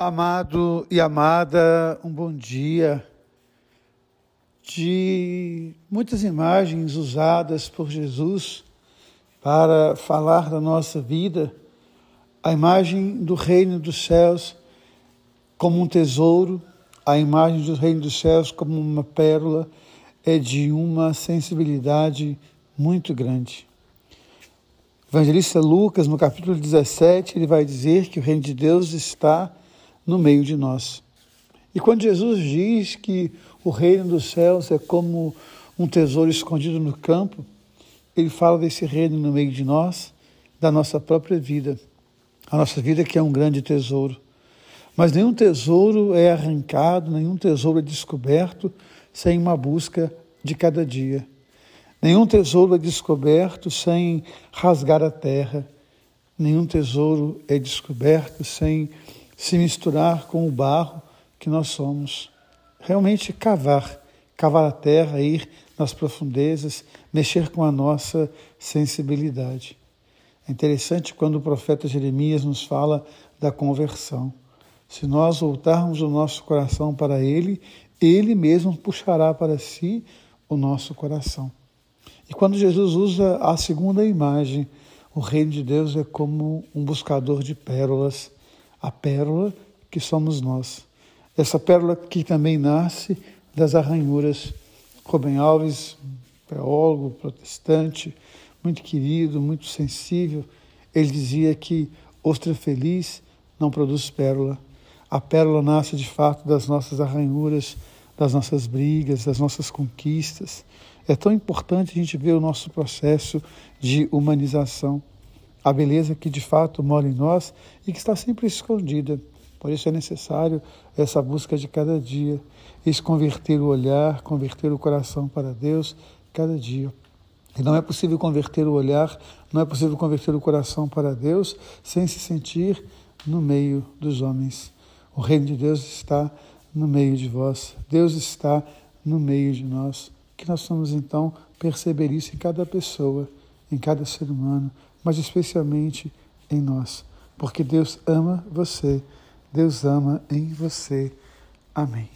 Amado e amada, um bom dia. De muitas imagens usadas por Jesus para falar da nossa vida, a imagem do reino dos céus como um tesouro, a imagem do reino dos céus como uma pérola, é de uma sensibilidade muito grande. O evangelista Lucas, no capítulo 17, ele vai dizer que o reino de Deus está no meio de nós. E quando Jesus diz que o reino dos céus é como um tesouro escondido no campo, ele fala desse reino no meio de nós, da nossa própria vida. A nossa vida que é um grande tesouro. Mas nenhum tesouro é arrancado, nenhum tesouro é descoberto sem uma busca de cada dia. Nenhum tesouro é descoberto sem rasgar a terra. Nenhum tesouro é descoberto sem se misturar com o barro que nós somos. Realmente cavar, cavar a terra, ir nas profundezas, mexer com a nossa sensibilidade. É interessante quando o profeta Jeremias nos fala da conversão. Se nós voltarmos o nosso coração para Ele, Ele mesmo puxará para si o nosso coração. E quando Jesus usa a segunda imagem, o reino de Deus é como um buscador de pérolas a pérola que somos nós. Essa pérola que também nasce das arranhuras. Rubem Alves, teólogo protestante, muito querido, muito sensível, ele dizia que ostra feliz não produz pérola. A pérola nasce de fato das nossas arranhuras, das nossas brigas, das nossas conquistas. É tão importante a gente ver o nosso processo de humanização a beleza que de fato mora em nós e que está sempre escondida. Por isso é necessário essa busca de cada dia, esse converter o olhar, converter o coração para Deus cada dia. E não é possível converter o olhar, não é possível converter o coração para Deus sem se sentir no meio dos homens. O reino de Deus está no meio de vós, Deus está no meio de nós. Que nós vamos então perceber isso em cada pessoa, em cada ser humano, mas especialmente em nós, porque Deus ama você, Deus ama em você. Amém.